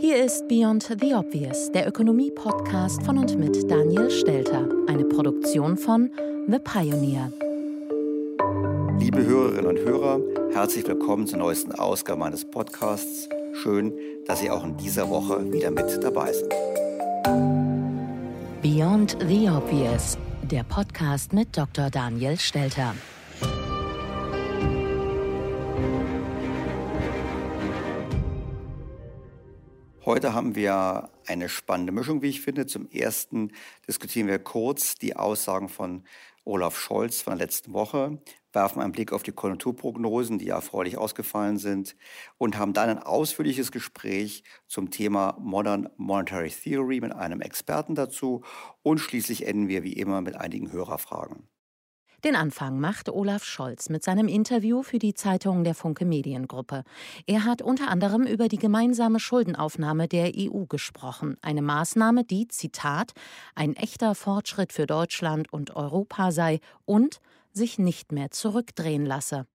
Hier ist Beyond the Obvious, der Ökonomie-Podcast von und mit Daniel Stelter, eine Produktion von The Pioneer. Liebe Hörerinnen und Hörer, herzlich willkommen zur neuesten Ausgabe meines Podcasts. Schön, dass Sie auch in dieser Woche wieder mit dabei sind. Beyond the Obvious, der Podcast mit Dr. Daniel Stelter. Heute haben wir eine spannende Mischung, wie ich finde. Zum ersten diskutieren wir kurz die Aussagen von Olaf Scholz von der letzten Woche, werfen einen Blick auf die Konjunkturprognosen, die ja erfreulich ausgefallen sind, und haben dann ein ausführliches Gespräch zum Thema Modern Monetary Theory mit einem Experten dazu. Und schließlich enden wir wie immer mit einigen Hörerfragen. Den Anfang macht Olaf Scholz mit seinem Interview für die Zeitung der Funke Mediengruppe. Er hat unter anderem über die gemeinsame Schuldenaufnahme der EU gesprochen, eine Maßnahme, die, Zitat, ein echter Fortschritt für Deutschland und Europa sei und sich nicht mehr zurückdrehen lasse.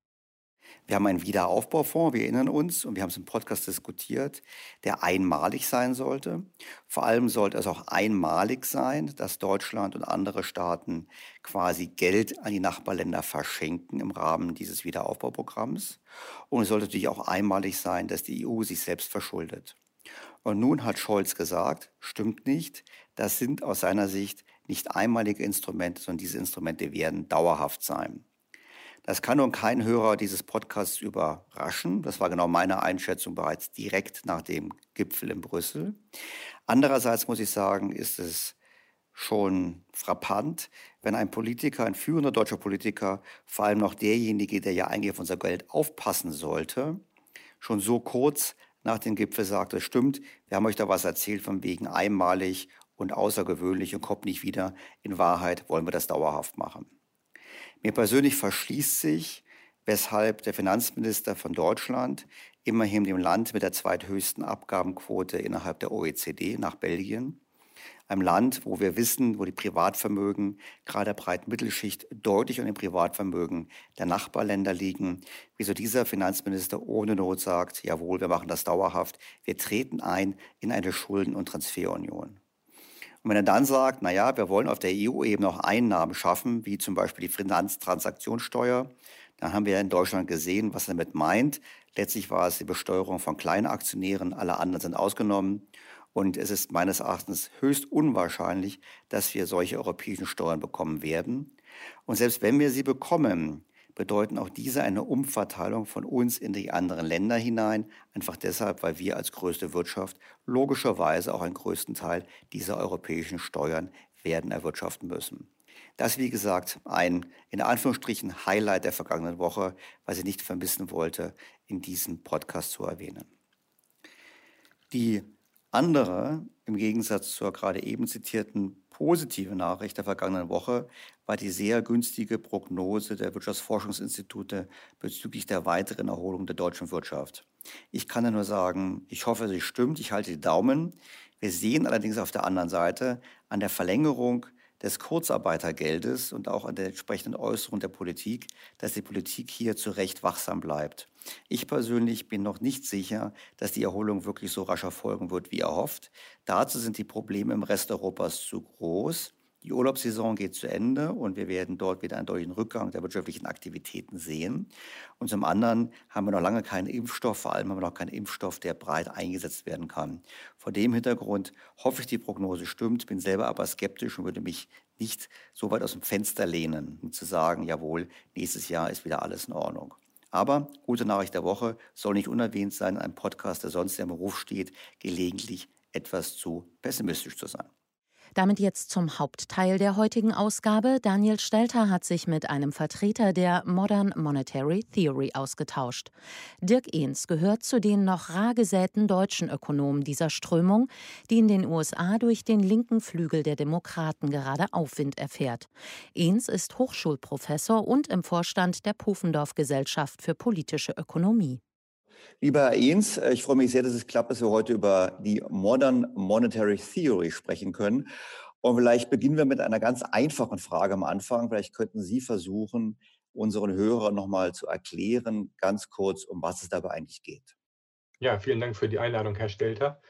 Wir haben einen Wiederaufbaufonds, wir erinnern uns, und wir haben es im Podcast diskutiert, der einmalig sein sollte. Vor allem sollte es auch einmalig sein, dass Deutschland und andere Staaten quasi Geld an die Nachbarländer verschenken im Rahmen dieses Wiederaufbauprogramms. Und es sollte natürlich auch einmalig sein, dass die EU sich selbst verschuldet. Und nun hat Scholz gesagt, stimmt nicht, das sind aus seiner Sicht nicht einmalige Instrumente, sondern diese Instrumente werden dauerhaft sein. Das kann nun kein Hörer dieses Podcasts überraschen. Das war genau meine Einschätzung bereits direkt nach dem Gipfel in Brüssel. Andererseits muss ich sagen, ist es schon frappant, wenn ein Politiker, ein führender deutscher Politiker, vor allem noch derjenige, der ja eigentlich auf unser Geld aufpassen sollte, schon so kurz nach dem Gipfel sagte, stimmt, wir haben euch da was erzählt von wegen einmalig und außergewöhnlich und kommt nicht wieder. In Wahrheit wollen wir das dauerhaft machen. Mir persönlich verschließt sich, weshalb der Finanzminister von Deutschland, immerhin dem Land mit der zweithöchsten Abgabenquote innerhalb der OECD nach Belgien, einem Land, wo wir wissen, wo die Privatvermögen gerade der breiten Mittelschicht deutlich an dem Privatvermögen der Nachbarländer liegen, wieso dieser Finanzminister ohne Not sagt, jawohl, wir machen das dauerhaft, wir treten ein in eine Schulden- und Transferunion. Und wenn er dann sagt, naja, wir wollen auf der EU-Ebene auch Einnahmen schaffen, wie zum Beispiel die Finanztransaktionssteuer, Dann haben wir in Deutschland gesehen, was er damit meint. Letztlich war es die Besteuerung von kleinen Aktionären, alle anderen sind ausgenommen. Und es ist meines Erachtens höchst unwahrscheinlich, dass wir solche europäischen Steuern bekommen werden. Und selbst wenn wir sie bekommen, bedeuten auch diese eine Umverteilung von uns in die anderen Länder hinein, einfach deshalb, weil wir als größte Wirtschaft logischerweise auch einen größten Teil dieser europäischen Steuern werden erwirtschaften müssen. Das, wie gesagt, ein in Anführungsstrichen Highlight der vergangenen Woche, was ich nicht vermissen wollte, in diesem Podcast zu erwähnen. Die andere, im Gegensatz zur gerade eben zitierten positive Nachricht der vergangenen Woche, war die sehr günstige Prognose der Wirtschaftsforschungsinstitute bezüglich der weiteren Erholung der deutschen Wirtschaft. Ich kann nur sagen, ich hoffe, sie stimmt, ich halte die Daumen. Wir sehen allerdings auf der anderen Seite an der Verlängerung des Kurzarbeitergeldes und auch an der entsprechenden Äußerung der Politik, dass die Politik hier zu Recht wachsam bleibt. Ich persönlich bin noch nicht sicher, dass die Erholung wirklich so rasch erfolgen wird, wie erhofft. Dazu sind die Probleme im Rest Europas zu groß. Die Urlaubssaison geht zu Ende und wir werden dort wieder einen deutlichen Rückgang der wirtschaftlichen Aktivitäten sehen. Und zum anderen haben wir noch lange keinen Impfstoff, vor allem haben wir noch keinen Impfstoff, der breit eingesetzt werden kann. Vor dem Hintergrund hoffe ich, die Prognose stimmt, bin selber aber skeptisch und würde mich nicht so weit aus dem Fenster lehnen, um zu sagen, jawohl, nächstes Jahr ist wieder alles in Ordnung. Aber gute Nachricht der Woche soll nicht unerwähnt sein, ein Podcast, der sonst im Beruf steht, gelegentlich etwas zu pessimistisch zu sein. Damit jetzt zum Hauptteil der heutigen Ausgabe. Daniel Stelter hat sich mit einem Vertreter der Modern Monetary Theory ausgetauscht. Dirk Ehns gehört zu den noch rar gesäten deutschen Ökonomen dieser Strömung, die in den USA durch den linken Flügel der Demokraten gerade Aufwind erfährt. Ehns ist Hochschulprofessor und im Vorstand der Pufendorf Gesellschaft für politische Ökonomie. Lieber Herr Ehns, äh, ich freue mich sehr, dass es klappt, dass wir heute über die Modern Monetary Theory sprechen können. Und vielleicht beginnen wir mit einer ganz einfachen Frage am Anfang. Vielleicht könnten Sie versuchen, unseren Hörern nochmal zu erklären, ganz kurz, um was es dabei eigentlich geht. Ja, vielen Dank für die Einladung, Herr Stelter.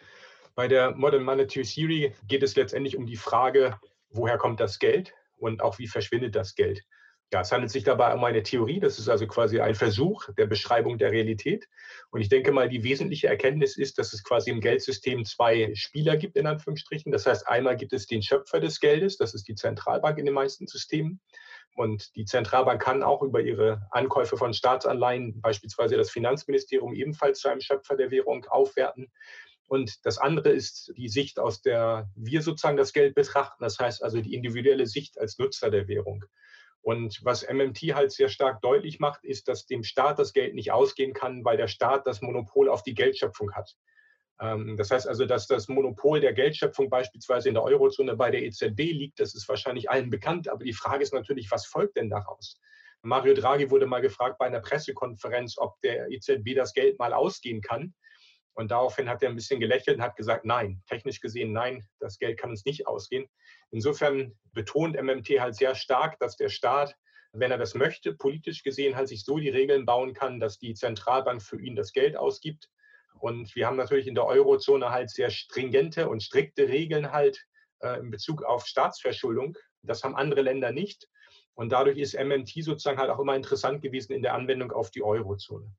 Bei der Modern Monetary Theory geht es letztendlich um die Frage, woher kommt das Geld und auch wie verschwindet das Geld. Ja, es handelt sich dabei um eine Theorie, das ist also quasi ein Versuch der Beschreibung der Realität. Und ich denke mal, die wesentliche Erkenntnis ist, dass es quasi im Geldsystem zwei Spieler gibt, in Anführungsstrichen. Das heißt, einmal gibt es den Schöpfer des Geldes, das ist die Zentralbank in den meisten Systemen. Und die Zentralbank kann auch über ihre Ankäufe von Staatsanleihen beispielsweise das Finanzministerium ebenfalls zu einem Schöpfer der Währung aufwerten. Und das andere ist die Sicht, aus der wir sozusagen das Geld betrachten. Das heißt also die individuelle Sicht als Nutzer der Währung. Und was MMT halt sehr stark deutlich macht, ist, dass dem Staat das Geld nicht ausgehen kann, weil der Staat das Monopol auf die Geldschöpfung hat. Ähm, das heißt also, dass das Monopol der Geldschöpfung beispielsweise in der Eurozone bei der EZB liegt, das ist wahrscheinlich allen bekannt. Aber die Frage ist natürlich, was folgt denn daraus? Mario Draghi wurde mal gefragt bei einer Pressekonferenz, ob der EZB das Geld mal ausgehen kann. Und daraufhin hat er ein bisschen gelächelt und hat gesagt, nein, technisch gesehen, nein, das Geld kann uns nicht ausgehen. Insofern betont MMT halt sehr stark, dass der Staat, wenn er das möchte, politisch gesehen halt sich so die Regeln bauen kann, dass die Zentralbank für ihn das Geld ausgibt. Und wir haben natürlich in der Eurozone halt sehr stringente und strikte Regeln halt äh, in Bezug auf Staatsverschuldung. Das haben andere Länder nicht. Und dadurch ist MMT sozusagen halt auch immer interessant gewesen in der Anwendung auf die Eurozone.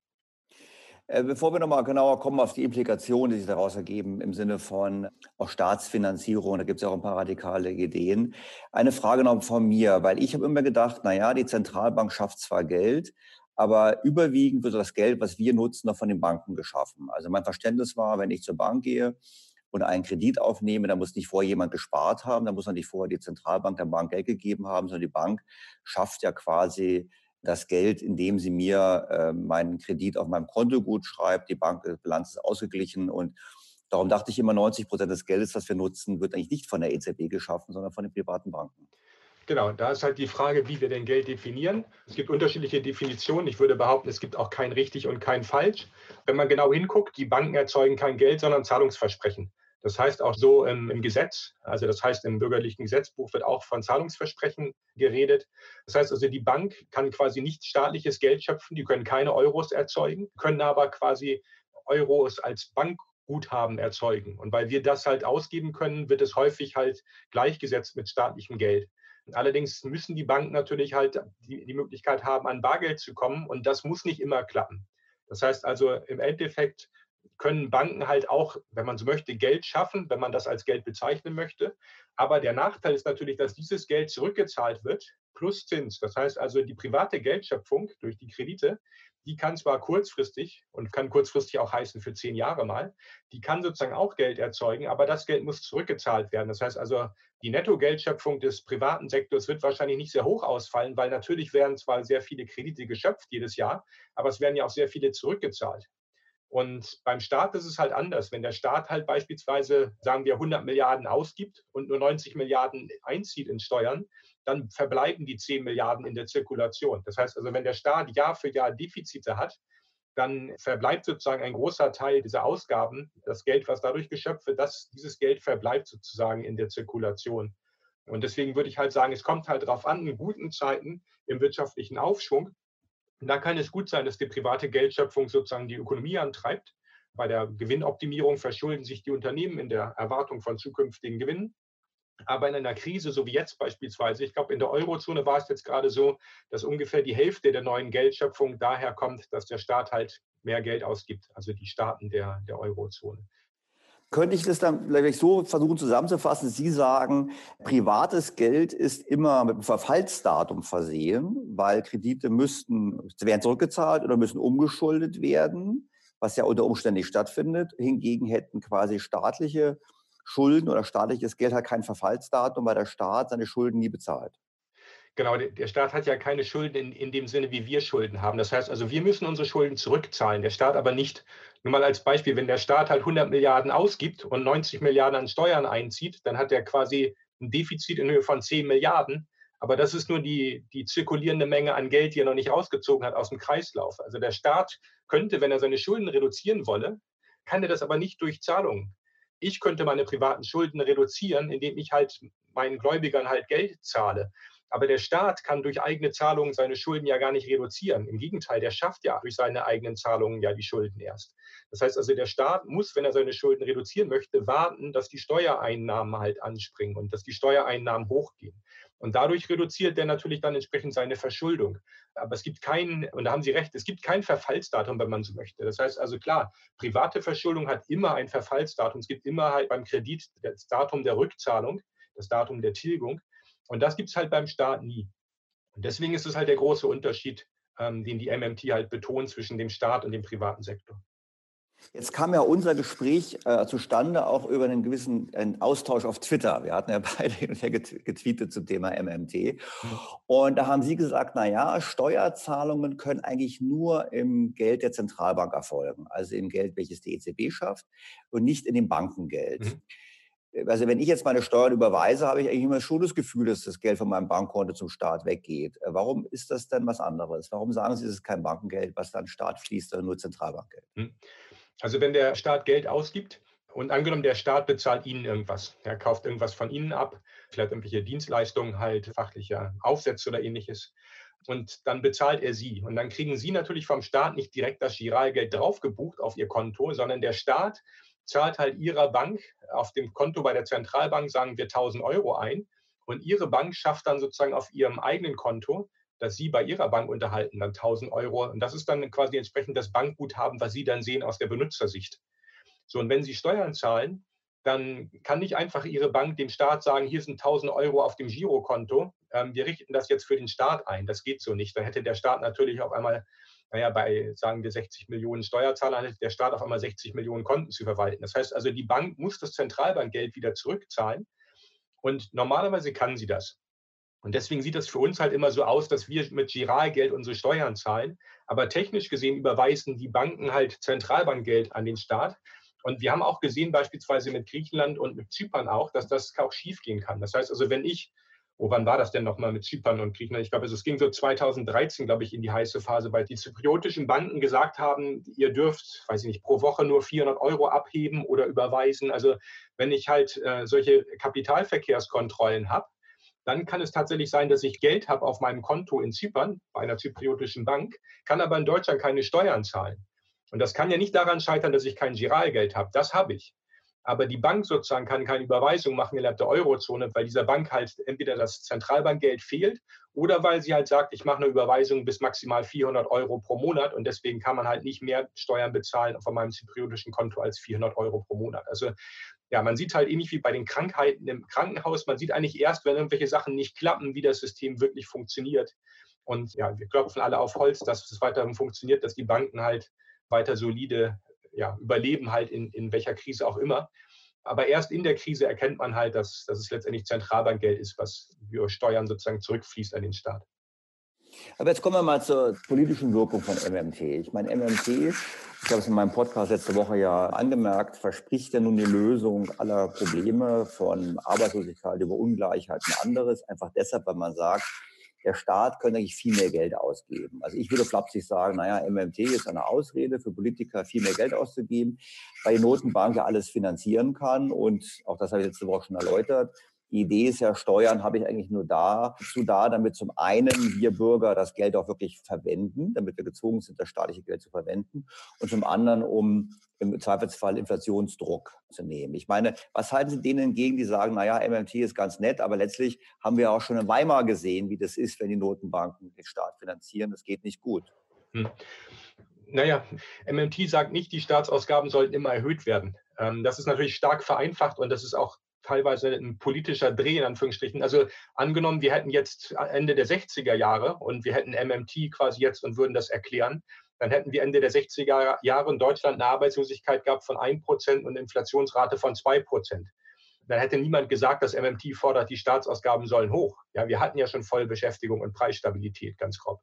Äh, bevor wir nochmal genauer kommen auf die Implikationen, die sich daraus ergeben im Sinne von auch Staatsfinanzierung, da gibt es ja auch ein paar radikale Ideen. Eine Frage noch von mir, weil ich habe immer gedacht, naja, die Zentralbank schafft zwar Geld, aber überwiegend wird das Geld, was wir nutzen, noch von den Banken geschaffen. Also mein Verständnis war, wenn ich zur Bank gehe und einen Kredit aufnehme, dann muss nicht vorher jemand gespart haben, dann muss nicht vorher die Zentralbank der Bank Geld gegeben haben, sondern die Bank schafft ja quasi das Geld, indem sie mir äh, meinen Kredit auf meinem Konto gut schreibt, die Bankbilanz ist ausgeglichen und darum dachte ich immer, 90 Prozent des Geldes, das wir nutzen, wird eigentlich nicht von der EZB geschaffen, sondern von den privaten Banken. Genau, da ist halt die Frage, wie wir denn Geld definieren. Es gibt unterschiedliche Definitionen. Ich würde behaupten, es gibt auch kein richtig und kein falsch. Wenn man genau hinguckt, die Banken erzeugen kein Geld, sondern Zahlungsversprechen. Das heißt auch so im, im, Gesetz, also das heißt im bürgerlichen Gesetzbuch wird auch von Zahlungsversprechen geredet. Das heißt also, die Bank kann quasi nicht staatliches Geld schöpfen, die können keine Euros erzeugen, können aber quasi Euros als Bankguthaben erzeugen. Und weil wir das halt ausgeben können, wird es häufig halt gleichgesetzt mit staatlichem Geld. Allerdings müssen die Banken natürlich halt die, die Möglichkeit haben, an Bargeld zu kommen und das muss nicht immer klappen. Das heißt also im Endeffekt können Banken halt auch, wenn man so möchte, Geld schaffen, wenn man das als Geld bezeichnen möchte. Aber der Nachteil ist natürlich, dass dieses Geld zurückgezahlt wird plus Zins. Das heißt also, die private Geldschöpfung durch die Kredite, die kann zwar kurzfristig und kann kurzfristig auch heißen für zehn Jahre mal, die kann sozusagen auch Geld erzeugen, aber das Geld muss zurückgezahlt werden. Das heißt also, die Nettogeldschöpfung des privaten Sektors wird wahrscheinlich nicht sehr hoch ausfallen, weil natürlich werden zwar sehr viele Kredite geschöpft jedes Jahr, aber es werden ja auch sehr viele zurückgezahlt. Und beim Staat ist es halt anders. Wenn der Staat halt beispielsweise, sagen wir, 100 Milliarden ausgibt und nur 90 Milliarden einzieht in Steuern, dann verbleiben die 10 Milliarden in der Zirkulation. Das heißt also, wenn der Staat Jahr für Jahr Defizite hat, dann verbleibt sozusagen ein großer Teil dieser Ausgaben, das Geld, was dadurch geschöpft wird, das, dieses Geld verbleibt sozusagen in der Zirkulation. Und deswegen würde ich halt sagen, es kommt halt darauf an, in guten Zeiten im wirtschaftlichen Aufschwung, und da kann es gut sein, dass die private Geldschöpfung sozusagen die Ökonomie antreibt. Bei der Gewinnoptimierung verschulden sich die Unternehmen in der Erwartung von zukünftigen Gewinnen. Aber in einer Krise, so wie jetzt beispielsweise, ich glaube, in der Eurozone war es jetzt gerade so, dass ungefähr die Hälfte der neuen Geldschöpfung daher kommt, dass der Staat halt mehr Geld ausgibt, also die Staaten der, der Eurozone. Könnte ich das dann vielleicht so versuchen zusammenzufassen? Sie sagen, privates Geld ist immer mit einem Verfallsdatum versehen, weil Kredite müssten, werden zurückgezahlt oder müssen umgeschuldet werden, was ja unter Umständen nicht stattfindet. Hingegen hätten quasi staatliche Schulden oder staatliches Geld halt kein Verfallsdatum, weil der Staat seine Schulden nie bezahlt. Genau, der Staat hat ja keine Schulden in, in dem Sinne, wie wir Schulden haben. Das heißt also, wir müssen unsere Schulden zurückzahlen, der Staat aber nicht. Nur mal als Beispiel, wenn der Staat halt 100 Milliarden ausgibt und 90 Milliarden an Steuern einzieht, dann hat er quasi ein Defizit in Höhe von 10 Milliarden. Aber das ist nur die, die zirkulierende Menge an Geld, die er noch nicht rausgezogen hat aus dem Kreislauf. Also der Staat könnte, wenn er seine Schulden reduzieren wolle, kann er das aber nicht durch Zahlungen. Ich könnte meine privaten Schulden reduzieren, indem ich halt meinen Gläubigern halt Geld zahle. Aber der Staat kann durch eigene Zahlungen seine Schulden ja gar nicht reduzieren. Im Gegenteil, der schafft ja durch seine eigenen Zahlungen ja die Schulden erst. Das heißt also, der Staat muss, wenn er seine Schulden reduzieren möchte, warten, dass die Steuereinnahmen halt anspringen und dass die Steuereinnahmen hochgehen. Und dadurch reduziert er natürlich dann entsprechend seine Verschuldung. Aber es gibt kein, und da haben Sie recht, es gibt kein Verfallsdatum, wenn man so möchte. Das heißt also klar, private Verschuldung hat immer ein Verfallsdatum. Es gibt immer halt beim Kredit das Datum der Rückzahlung, das Datum der Tilgung. Und das gibt es halt beim Staat nie. Und deswegen ist es halt der große Unterschied, ähm, den die MMT halt betont zwischen dem Staat und dem privaten Sektor. Jetzt kam ja unser Gespräch äh, zustande auch über einen gewissen einen Austausch auf Twitter. Wir hatten ja beide getweetet zum Thema MMT. Und da haben Sie gesagt, na ja, Steuerzahlungen können eigentlich nur im Geld der Zentralbank erfolgen, also im Geld, welches die EZB schafft und nicht in dem Bankengeld. Mhm also wenn ich jetzt meine Steuern überweise, habe ich eigentlich immer schon das Gefühl, dass das Geld von meinem Bankkonto zum Staat weggeht. Äh, warum ist das denn was anderes? Warum sagen Sie, es ist kein Bankengeld, was dann Staat fließt, sondern nur Zentralbankgeld? Hm. Also wenn der Staat Geld ausgibt und angenommen, der Staat bezahlt Ihnen irgendwas, er kauft irgendwas von Ihnen ab, vielleicht irgendwelche Dienstleistungen, halt fachliche Aufsätze oder ähnliches, und dann bezahlt er sie. Und dann kriegen Sie natürlich vom Staat nicht direkt das Giralgeld draufgebucht auf Ihr Konto, sondern der Staat zahlt halt Ihrer Bank auf dem Konto bei der Zentralbank, sagen wir 1000 Euro ein. Und Ihre Bank schafft dann sozusagen auf Ihrem eigenen Konto, dass Sie bei Ihrer Bank unterhalten, dann 1000 Euro. Und das ist dann quasi entsprechend das Bankguthaben, was Sie dann sehen aus der Benutzersicht. So, und wenn Sie Steuern zahlen, dann kann nicht einfach Ihre Bank dem Staat sagen, hier sind 1000 Euro auf dem Girokonto, ähm, wir richten das jetzt für den Staat ein. Das geht so nicht. Dann hätte der Staat natürlich auf einmal naja, bei, sagen wir, 60 Millionen Steuerzahlern hat der Staat auf einmal 60 Millionen Konten zu verwalten. Das heißt also, die Bank muss das Zentralbankgeld wieder zurückzahlen und normalerweise kann sie das. Und deswegen sieht das für uns halt immer so aus, dass wir mit Giralgeld unsere Steuern zahlen. Aber technisch gesehen überweisen die Banken halt Zentralbankgeld an den Staat. Und wir haben auch gesehen, beispielsweise mit Griechenland und mit Zypern auch, dass das auch schiefgehen kann. Das heißt also, wenn ich oh, wann war das denn nochmal mit Zypern und Griechenland? Ich glaube, also es ging so 2013, glaube ich, in die heiße Phase, weil die zypriotischen Banken gesagt haben, ihr dürft, weiß ich nicht, pro Woche nur 400 Euro abheben oder überweisen. Also wenn ich halt äh, solche Kapitalverkehrskontrollen habe, dann kann es tatsächlich sein, dass ich Geld habe auf meinem Konto in Zypern bei einer zypriotischen Bank, kann aber in Deutschland keine Steuern zahlen. Und das kann ja nicht daran scheitern, dass ich kein Giralgeld habe. Das habe ich. Aber die Bank sozusagen kann keine Überweisung machen innerhalb der Eurozone, weil dieser Bank halt entweder das Zentralbankgeld fehlt oder weil sie halt sagt, ich mache eine Überweisung bis maximal 400 Euro pro Monat und deswegen kann man halt nicht mehr Steuern bezahlen von meinem zypriotischen Konto als 400 Euro pro Monat. Also ja, man sieht halt ähnlich wie bei den Krankheiten im Krankenhaus, man sieht eigentlich erst, wenn irgendwelche Sachen nicht klappen, wie das System wirklich funktioniert. Und ja, wir klopfen alle auf Holz, dass es weiterhin funktioniert, dass die Banken halt weiter solide ja, überleben halt in, in welcher Krise auch immer. Aber erst in der Krise erkennt man halt, dass, dass es letztendlich Zentralbankgeld ist, was über Steuern sozusagen zurückfließt an den Staat. Aber jetzt kommen wir mal zur politischen Wirkung von MMT. Ich meine, MMT, ich habe es in meinem Podcast letzte Woche ja angemerkt, verspricht ja nun die Lösung aller Probleme von Arbeitslosigkeit über Ungleichheit und anderes. Einfach deshalb, weil man sagt, der Staat könnte eigentlich viel mehr Geld ausgeben. Also ich würde flapsig sagen, naja, MMT ist eine Ausrede für Politiker, viel mehr Geld auszugeben, weil die Notenbank ja alles finanzieren kann. Und auch das habe ich letzte Woche schon erläutert. Die Idee ist ja, Steuern habe ich eigentlich nur dazu da, damit zum einen wir Bürger das Geld auch wirklich verwenden, damit wir gezwungen sind, das staatliche Geld zu verwenden, und zum anderen, um im Zweifelsfall Inflationsdruck zu nehmen. Ich meine, was halten Sie denen entgegen, die sagen, naja, MMT ist ganz nett, aber letztlich haben wir auch schon in Weimar gesehen, wie das ist, wenn die Notenbanken den Staat finanzieren. Das geht nicht gut. Hm. Naja, MMT sagt nicht, die Staatsausgaben sollten immer erhöht werden. Ähm, das ist natürlich stark vereinfacht und das ist auch teilweise ein politischer Dreh in Anführungsstrichen. Also angenommen, wir hätten jetzt Ende der 60er Jahre und wir hätten MMT quasi jetzt und würden das erklären, dann hätten wir Ende der 60er Jahre in Deutschland eine Arbeitslosigkeit gehabt von 1% und Inflationsrate von 2%. Dann hätte niemand gesagt, dass MMT fordert, die Staatsausgaben sollen hoch. Ja, wir hatten ja schon Vollbeschäftigung und Preisstabilität, ganz grob.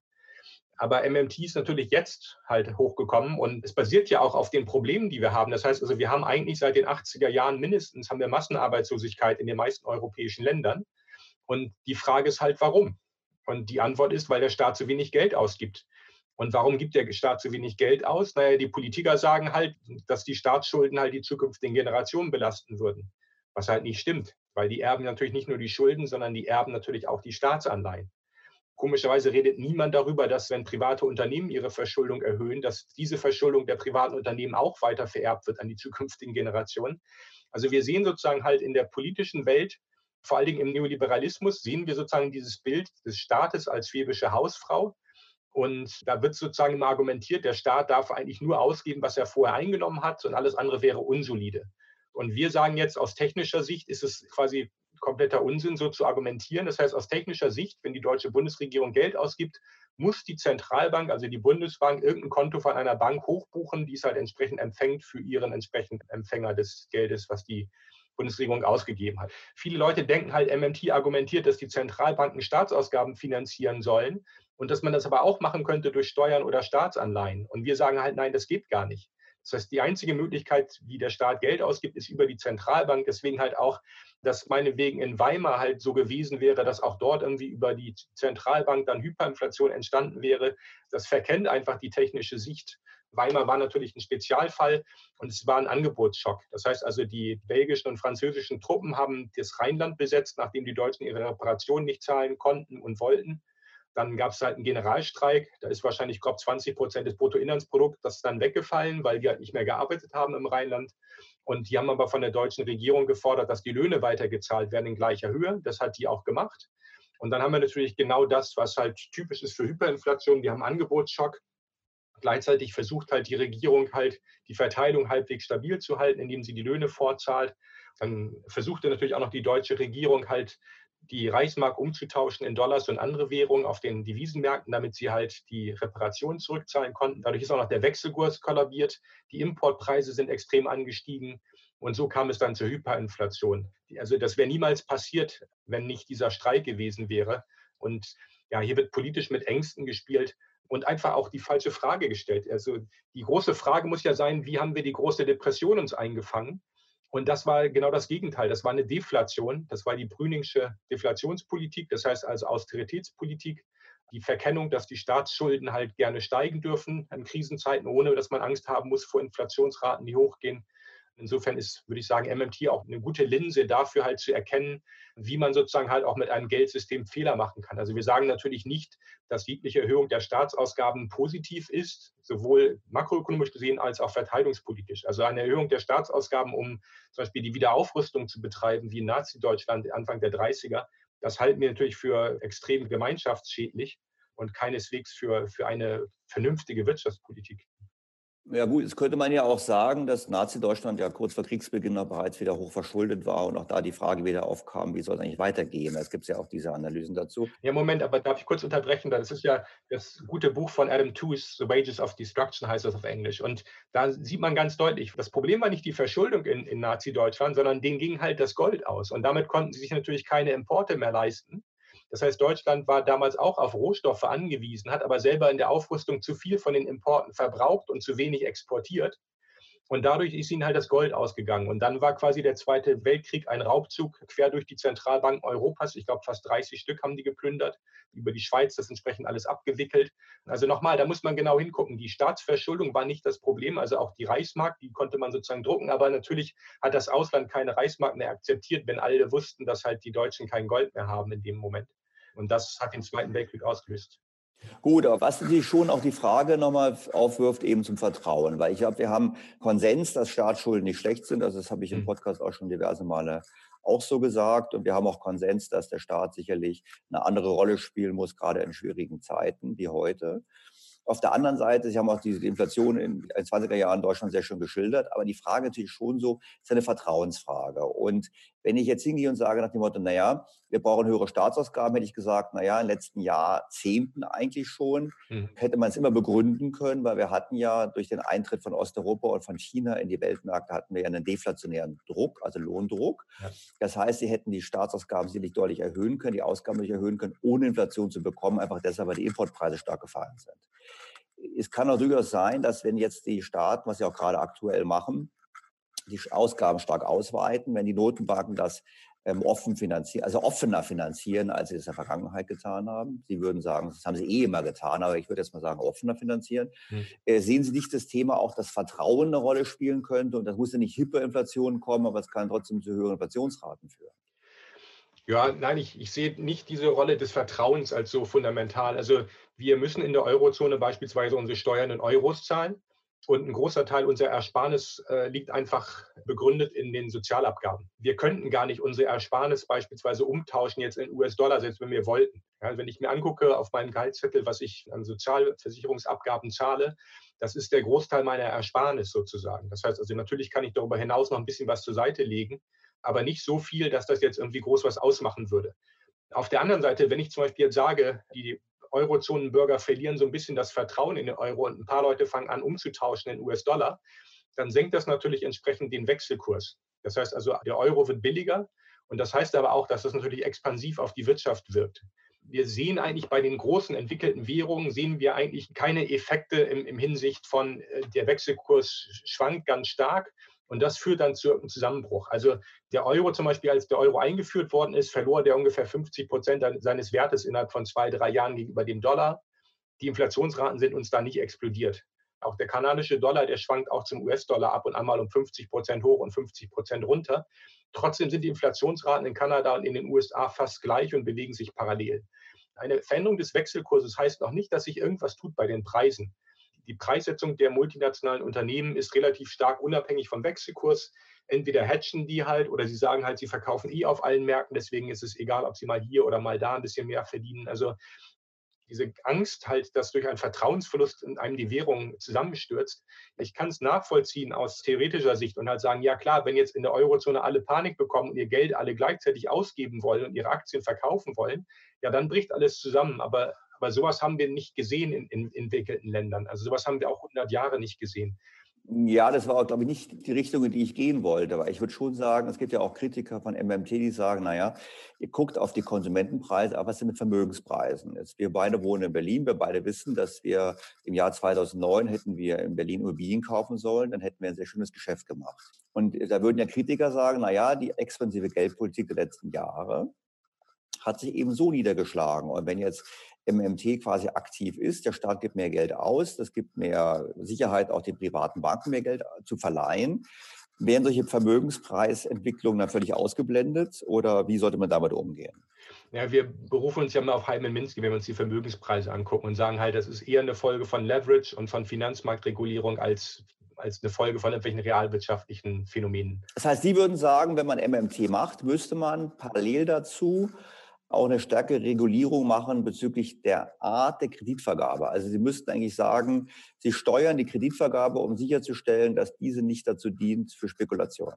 Aber MMT ist natürlich jetzt halt hochgekommen und es basiert ja auch auf den Problemen, die wir haben. Das heißt also, wir haben eigentlich seit den 80er Jahren mindestens haben wir Massenarbeitslosigkeit in den meisten europäischen Ländern. Und die Frage ist halt, warum? Und die Antwort ist, weil der Staat zu wenig Geld ausgibt. Und warum gibt der Staat zu wenig Geld aus? Naja, die Politiker sagen halt, dass die Staatsschulden halt die zukünftigen Generationen belasten würden. Was halt nicht stimmt, weil die erben natürlich nicht nur die Schulden, sondern die erben natürlich auch die Staatsanleihen. Komischerweise redet niemand darüber, dass wenn private Unternehmen ihre Verschuldung erhöhen, dass diese Verschuldung der privaten Unternehmen auch weiter vererbt wird an die zukünftigen Generationen. Also wir sehen sozusagen halt in der politischen Welt, vor allen Dingen im Neoliberalismus, sehen wir sozusagen dieses Bild des Staates als schwäbische Hausfrau. Und da wird sozusagen immer argumentiert, der Staat darf eigentlich nur ausgeben, was er vorher eingenommen hat und alles andere wäre unsolide. Und wir sagen jetzt, aus technischer Sicht ist es quasi kompletter Unsinn, so zu argumentieren. Das heißt, aus technischer Sicht, wenn die deutsche Bundesregierung Geld ausgibt, muss die Zentralbank, also die Bundesbank, irgendein Konto von einer Bank hochbuchen, die es halt entsprechend empfängt für ihren entsprechenden Empfänger des Geldes, was die Bundesregierung ausgegeben hat. Viele Leute denken halt, MMT argumentiert, dass die Zentralbanken Staatsausgaben finanzieren sollen und dass man das aber auch machen könnte durch Steuern oder Staatsanleihen. Und wir sagen halt, nein, das geht gar nicht. Das heißt, die einzige Möglichkeit, wie der Staat Geld ausgibt, ist über die Zentralbank. Deswegen halt auch, dass meinetwegen in Weimar halt so gewesen wäre, dass auch dort irgendwie über die Zentralbank dann Hyperinflation entstanden wäre. Das verkennt einfach die technische Sicht. Weimar war natürlich ein Spezialfall und es war ein Angebotsschock. Das heißt also, die belgischen und französischen Truppen haben das Rheinland besetzt, nachdem die Deutschen ihre Reparationen nicht zahlen konnten und wollten. Dann gab es halt einen Generalstreik. Da ist wahrscheinlich grob 20 Prozent des Bruttoinlandsprodukts dann weggefallen, weil die halt nicht mehr gearbeitet haben im Rheinland. Und die haben aber von der deutschen Regierung gefordert, dass die Löhne weitergezahlt werden in gleicher Höhe. Das hat die auch gemacht. Und dann haben wir natürlich genau das, was halt typisch ist für Hyperinflation. Wir haben Angebotsschock. Gleichzeitig versucht halt die Regierung halt die Verteilung halbwegs stabil zu halten, indem sie die Löhne vorzahlt. Dann versuchte natürlich auch noch die deutsche Regierung halt die Reichsmark umzutauschen in Dollars und andere Währungen auf den Devisenmärkten, damit sie halt die Reparationen zurückzahlen konnten. Dadurch ist auch noch der Wechselkurs kollabiert. Die Importpreise sind extrem angestiegen. Und so kam es dann zur Hyperinflation. Also das wäre niemals passiert, wenn nicht dieser Streik gewesen wäre. Und ja, hier wird politisch mit Ängsten gespielt und einfach auch die falsche Frage gestellt. Also die große Frage muss ja sein, wie haben wir die große Depression uns eingefangen? Und das war genau das Gegenteil. Das war eine Deflation. Das war die Brüningsche Deflationspolitik, das heißt also Austeritätspolitik. Die Verkennung, dass die Staatsschulden halt gerne steigen dürfen in Krisenzeiten, ohne dass man Angst haben muss vor Inflationsraten, die hochgehen. Insofern ist, würde ich sagen, MMT auch eine gute Linse dafür halt zu erkennen, wie man sozusagen halt auch mit einem Geldsystem Fehler machen kann. Also wir sagen natürlich nicht, dass jegliche Erhöhung der Staatsausgaben positiv ist, sowohl makroökonomisch gesehen als auch verteidigungspolitisch. Also eine Erhöhung der Staatsausgaben, um zum Beispiel die Wiederaufrüstung zu betreiben, wie in Nazi-Deutschland Anfang der 30er, das halten wir natürlich für extrem gemeinschaftsschädlich und keineswegs für, für eine vernünftige Wirtschaftspolitik. Ja gut, jetzt könnte man ja auch sagen, dass Nazi-Deutschland ja kurz vor Kriegsbeginn noch bereits wieder hoch verschuldet war und auch da die Frage wieder aufkam, wie soll es eigentlich weitergehen? Es gibt ja auch diese Analysen dazu. Ja, Moment, aber darf ich kurz unterbrechen? Das ist ja das gute Buch von Adam Tooze, The Wages of Destruction heißt das auf Englisch. Und da sieht man ganz deutlich, das Problem war nicht die Verschuldung in, in Nazi-Deutschland, sondern denen ging halt das Gold aus. Und damit konnten sie sich natürlich keine Importe mehr leisten. Das heißt, Deutschland war damals auch auf Rohstoffe angewiesen, hat aber selber in der Aufrüstung zu viel von den Importen verbraucht und zu wenig exportiert. Und dadurch ist ihnen halt das Gold ausgegangen. Und dann war quasi der Zweite Weltkrieg ein Raubzug quer durch die Zentralbanken Europas. Ich glaube, fast 30 Stück haben die geplündert, über die Schweiz das entsprechend alles abgewickelt. Also nochmal, da muss man genau hingucken. Die Staatsverschuldung war nicht das Problem. Also auch die Reichsmark, die konnte man sozusagen drucken. Aber natürlich hat das Ausland keine Reichsmark mehr akzeptiert, wenn alle wussten, dass halt die Deutschen kein Gold mehr haben in dem Moment. Und das hat den Zweiten Weltkrieg ausgelöst. Gut, aber was natürlich schon auch die Frage nochmal aufwirft, eben zum Vertrauen, weil ich glaube, wir haben Konsens, dass Staatsschulden nicht schlecht sind. Also das habe ich im hm. Podcast auch schon diverse Male auch so gesagt. Und wir haben auch Konsens, dass der Staat sicherlich eine andere Rolle spielen muss, gerade in schwierigen Zeiten wie heute. Auf der anderen Seite, Sie haben auch diese Inflation in den 20er Jahren in Deutschland sehr schön geschildert, aber die Frage natürlich schon so, ist eine Vertrauensfrage. Und wenn ich jetzt hingehe und sage nach dem Motto, naja, wir brauchen höhere Staatsausgaben, hätte ich gesagt, naja, in den letzten Jahrzehnten eigentlich schon, mhm. hätte man es immer begründen können, weil wir hatten ja durch den Eintritt von Osteuropa und von China in die Weltmärkte hatten wir ja einen deflationären Druck, also Lohndruck. Ja. Das heißt, sie hätten die Staatsausgaben sicherlich deutlich erhöhen können, die Ausgaben nicht erhöhen können, ohne Inflation zu bekommen, einfach deshalb, weil die Importpreise stark gefallen sind. Es kann auch durchaus sein, dass wenn jetzt die Staaten, was sie auch gerade aktuell machen, die Ausgaben stark ausweiten, wenn die Notenbanken das ähm, offen finanzieren, also offener finanzieren, als sie es in der Vergangenheit getan haben. Sie würden sagen, das haben sie eh immer getan, aber ich würde jetzt mal sagen, offener finanzieren. Hm. Äh, sehen Sie nicht das Thema auch, dass Vertrauen eine Rolle spielen könnte? Und das muss ja nicht Hyperinflation kommen, aber es kann trotzdem zu höheren Inflationsraten führen. Ja, nein, ich, ich sehe nicht diese Rolle des Vertrauens als so fundamental. Also wir müssen in der Eurozone beispielsweise unsere Steuern in Euros zahlen. Und ein großer Teil unserer Ersparnis äh, liegt einfach begründet in den Sozialabgaben. Wir könnten gar nicht unsere Ersparnis beispielsweise umtauschen jetzt in US-Dollar, selbst wenn wir wollten. Ja, wenn ich mir angucke auf meinem Gehaltszettel, was ich an Sozialversicherungsabgaben zahle, das ist der Großteil meiner Ersparnis sozusagen. Das heißt also, natürlich kann ich darüber hinaus noch ein bisschen was zur Seite legen, aber nicht so viel, dass das jetzt irgendwie groß was ausmachen würde. Auf der anderen Seite, wenn ich zum Beispiel jetzt sage, die Eurozonenbürger verlieren so ein bisschen das Vertrauen in den Euro und ein paar Leute fangen an umzutauschen in US-Dollar, dann senkt das natürlich entsprechend den Wechselkurs. Das heißt also, der Euro wird billiger und das heißt aber auch, dass das natürlich expansiv auf die Wirtschaft wirkt. Wir sehen eigentlich bei den großen entwickelten Währungen, sehen wir eigentlich keine Effekte im, im Hinsicht von, äh, der Wechselkurs schwankt ganz stark und das führt dann zu einem Zusammenbruch. Also der Euro zum Beispiel, als der Euro eingeführt worden ist, verlor der ungefähr 50 Prozent seines Wertes innerhalb von zwei, drei Jahren gegenüber dem Dollar. Die Inflationsraten sind uns da nicht explodiert. Auch der kanadische Dollar, der schwankt auch zum US-Dollar ab und einmal um 50 Prozent hoch und 50 Prozent runter. Trotzdem sind die Inflationsraten in Kanada und in den USA fast gleich und bewegen sich parallel. Eine Veränderung des Wechselkurses heißt noch nicht, dass sich irgendwas tut bei den Preisen die Preissetzung der multinationalen Unternehmen ist relativ stark unabhängig vom Wechselkurs. Entweder hatchen die halt oder sie sagen halt, sie verkaufen eh auf allen Märkten, deswegen ist es egal, ob sie mal hier oder mal da ein bisschen mehr verdienen. Also diese Angst halt, dass durch einen Vertrauensverlust in einem die Währung zusammenstürzt. Ich kann es nachvollziehen aus theoretischer Sicht und halt sagen, ja klar, wenn jetzt in der Eurozone alle Panik bekommen und ihr Geld alle gleichzeitig ausgeben wollen und ihre Aktien verkaufen wollen, ja, dann bricht alles zusammen. Aber aber sowas haben wir nicht gesehen in, in, entwickelten Ländern. Also sowas haben wir auch 100 Jahre nicht gesehen. Ja, das war, glaube ich, nicht die Richtung, in die ich gehen wollte. Aber ich würde schon sagen, es gibt ja auch Kritiker von MMT, die sagen, naja, ihr guckt auf die Konsumentenpreise, aber was ist mit Vermögenspreisen? Jetzt, wir beide wohnen in Berlin, wir beide wissen, dass wir im Jahr 2009 hätten wir in Berlin Immobilien kaufen sollen, dann hätten wir ein sehr schönes Geschäft gemacht. Und da würden ja Kritiker sagen, naja, die expansive Geldpolitik der letzten Jahre hat sich eben so niedergeschlagen. Und wenn jetzt MMT quasi aktiv ist. Der Staat gibt mehr Geld aus, das gibt mehr Sicherheit, auch den privaten Banken mehr Geld äh, zu verleihen. Werden solche Vermögenspreisentwicklungen dann völlig ausgeblendet oder wie sollte man damit umgehen? Ja, wir berufen uns ja mal auf Heilmann Minsky, wenn wir uns die Vermögenspreise angucken und sagen halt, das ist eher eine Folge von Leverage und von Finanzmarktregulierung als, als eine Folge von irgendwelchen realwirtschaftlichen Phänomenen. Das heißt, Sie würden sagen, wenn man MMT macht, müsste man parallel dazu auch eine stärkere Regulierung machen bezüglich der Art der Kreditvergabe. Also Sie müssten eigentlich sagen, Sie steuern die Kreditvergabe, um sicherzustellen, dass diese nicht dazu dient für Spekulation.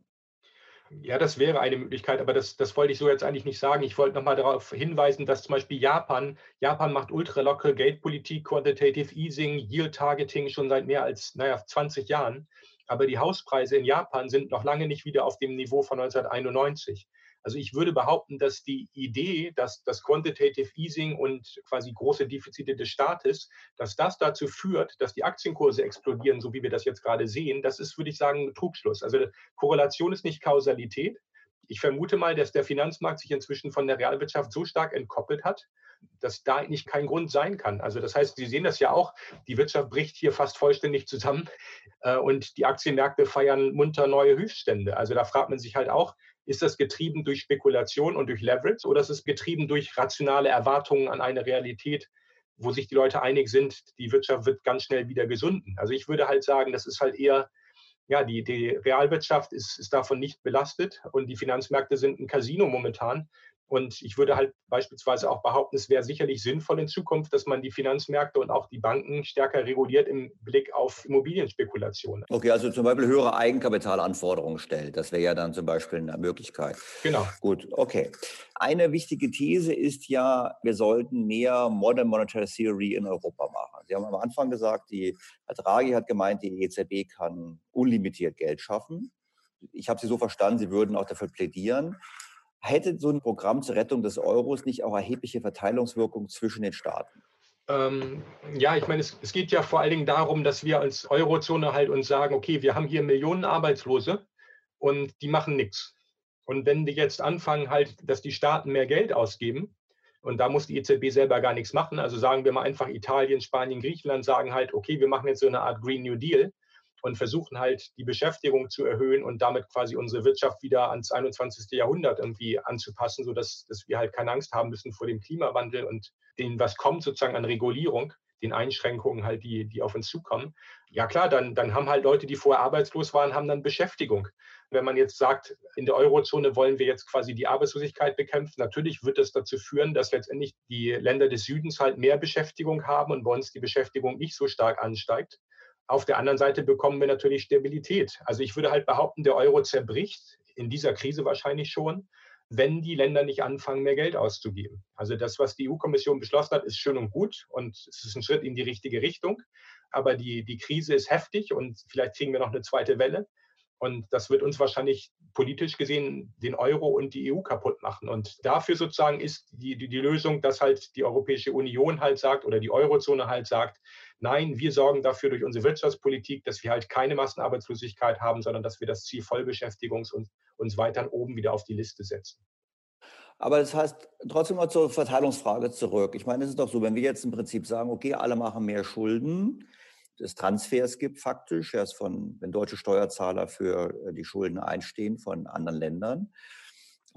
Ja, das wäre eine Möglichkeit, aber das, das wollte ich so jetzt eigentlich nicht sagen. Ich wollte nochmal darauf hinweisen, dass zum Beispiel Japan, Japan macht ultralockere Geldpolitik, Quantitative Easing, Yield Targeting schon seit mehr als naja, 20 Jahren. Aber die Hauspreise in Japan sind noch lange nicht wieder auf dem Niveau von 1991. Also ich würde behaupten, dass die Idee, dass das Quantitative Easing und quasi große Defizite des Staates, dass das dazu führt, dass die Aktienkurse explodieren, so wie wir das jetzt gerade sehen, das ist, würde ich sagen, ein Trugschluss. Also Korrelation ist nicht Kausalität. Ich vermute mal, dass der Finanzmarkt sich inzwischen von der Realwirtschaft so stark entkoppelt hat, dass da eigentlich kein Grund sein kann. Also das heißt, Sie sehen das ja auch, die Wirtschaft bricht hier fast vollständig zusammen äh, und die Aktienmärkte feiern munter neue Höchststände. Also da fragt man sich halt auch, ist das getrieben durch Spekulation und durch Leverage oder ist es getrieben durch rationale Erwartungen an eine Realität, wo sich die Leute einig sind, die Wirtschaft wird ganz schnell wieder gesunden? Also ich würde halt sagen, das ist halt eher, ja, die, die Realwirtschaft ist, ist davon nicht belastet und die Finanzmärkte sind ein Casino momentan. Und ich würde halt beispielsweise auch behaupten, es wäre sicherlich sinnvoll in Zukunft, dass man die Finanzmärkte und auch die Banken stärker reguliert im Blick auf Immobilienspekulationen. Okay, also zum Beispiel höhere Eigenkapitalanforderungen stellt. Das wäre ja dann zum Beispiel eine Möglichkeit. Genau. Gut, okay. Eine wichtige These ist ja, wir sollten mehr Modern Monetary Theory in Europa machen. Sie haben am Anfang gesagt, die, Herr Draghi hat gemeint, die EZB kann unlimitiert Geld schaffen. Ich habe Sie so verstanden, Sie würden auch dafür plädieren. Hätte so ein Programm zur Rettung des Euros nicht auch erhebliche Verteilungswirkung zwischen den Staaten? Ähm, ja, ich meine, es, es, geht ja vor allen Dingen darum, dass wir als Eurozone halt uns sagen, okay, wir haben hier Millionen Arbeitslose und die machen nichts. Und wenn die jetzt anfangen halt, dass die Staaten mehr Geld ausgeben, und da muss die EZB selber gar nichts machen, also sagen wir mal einfach Italien, Spanien, Griechenland sagen halt, okay, wir machen jetzt so eine Art Green New Deal, und versuchen halt die Beschäftigung zu erhöhen und damit quasi unsere Wirtschaft wieder ans 21. Jahrhundert irgendwie anzupassen, sodass dass wir halt keine Angst haben müssen vor dem Klimawandel und dem, was kommt sozusagen an Regulierung, den Einschränkungen halt, die, die auf uns zukommen. Ja klar, dann, dann haben halt Leute, die vorher arbeitslos waren, haben dann Beschäftigung. Wenn man jetzt sagt, in der Eurozone wollen wir jetzt quasi die Arbeitslosigkeit bekämpfen, natürlich wird das dazu führen, dass letztendlich die Länder des Südens halt mehr Beschäftigung haben und bei uns die Beschäftigung nicht so stark ansteigt. Auf der anderen Seite bekommen wir natürlich Stabilität. Also ich würde halt behaupten, der Euro zerbricht, in dieser Krise wahrscheinlich schon, wenn die Länder nicht anfangen, mehr Geld auszugeben. Also das, was die EU-Kommission beschlossen hat, ist schön und gut und es ist ein Schritt in die richtige Richtung. Aber die, die Krise ist heftig und vielleicht kriegen wir noch eine zweite Welle. Und das wird uns wahrscheinlich politisch gesehen den Euro und die EU kaputt machen. Und dafür sozusagen ist die, die, die Lösung, dass halt die Europäische Union halt sagt oder die Eurozone halt sagt, nein, wir sorgen dafür durch unsere Wirtschaftspolitik, dass wir halt keine Massenarbeitslosigkeit haben, sondern dass wir das Ziel Vollbeschäftigung und uns weiter oben wieder auf die Liste setzen. Aber das heißt, trotzdem mal zur Verteilungsfrage zurück. Ich meine, es ist doch so, wenn wir jetzt im Prinzip sagen, okay, alle machen mehr Schulden, des Transfers gibt faktisch, erst von, wenn deutsche Steuerzahler für äh, die Schulden einstehen von anderen Ländern.